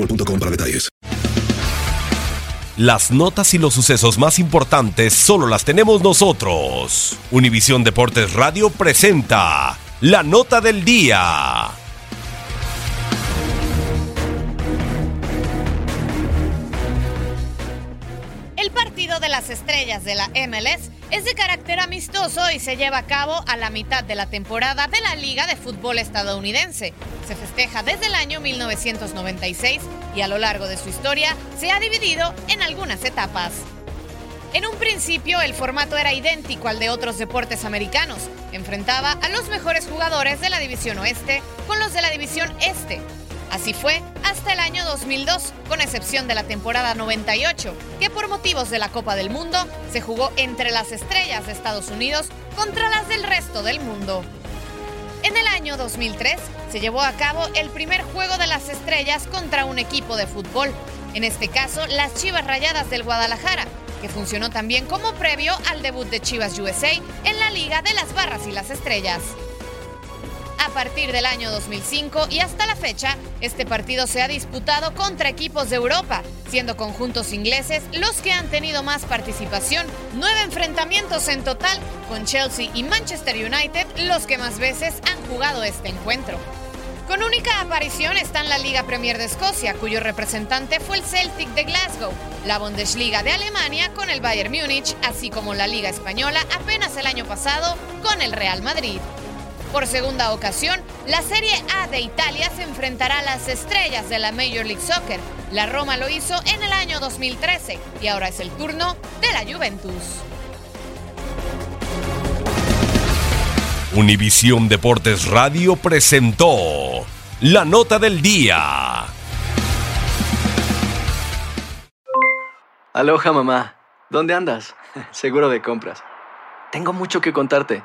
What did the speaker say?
boostmobile.com para detalles. Las notas y los sucesos más importantes solo las tenemos nosotros. Univisión Deportes Radio presenta la nota del día. El partido de las estrellas de la MLS es de carácter amistoso y se lleva a cabo a la mitad de la temporada de la Liga de Fútbol estadounidense. Se festeja desde el año 1996 y a lo largo de su historia se ha dividido en algunas etapas. En un principio el formato era idéntico al de otros deportes americanos. Enfrentaba a los mejores jugadores de la División Oeste con los de la División Este. Así fue hasta el año 2002, con excepción de la temporada 98, que por motivos de la Copa del Mundo se jugó entre las estrellas de Estados Unidos contra las del resto del mundo. En el año 2003 se llevó a cabo el primer juego de las estrellas contra un equipo de fútbol, en este caso las Chivas Rayadas del Guadalajara, que funcionó también como previo al debut de Chivas USA en la Liga de las Barras y las Estrellas. A partir del año 2005 y hasta la fecha, este partido se ha disputado contra equipos de Europa, siendo conjuntos ingleses los que han tenido más participación, nueve enfrentamientos en total, con Chelsea y Manchester United los que más veces han jugado este encuentro. Con única aparición está en la Liga Premier de Escocia, cuyo representante fue el Celtic de Glasgow, la Bundesliga de Alemania con el Bayern Múnich, así como la Liga Española apenas el año pasado con el Real Madrid. Por segunda ocasión, la Serie A de Italia se enfrentará a las estrellas de la Major League Soccer. La Roma lo hizo en el año 2013 y ahora es el turno de la Juventus. Univisión Deportes Radio presentó la nota del día. Aloha mamá, ¿dónde andas? Seguro de compras. Tengo mucho que contarte.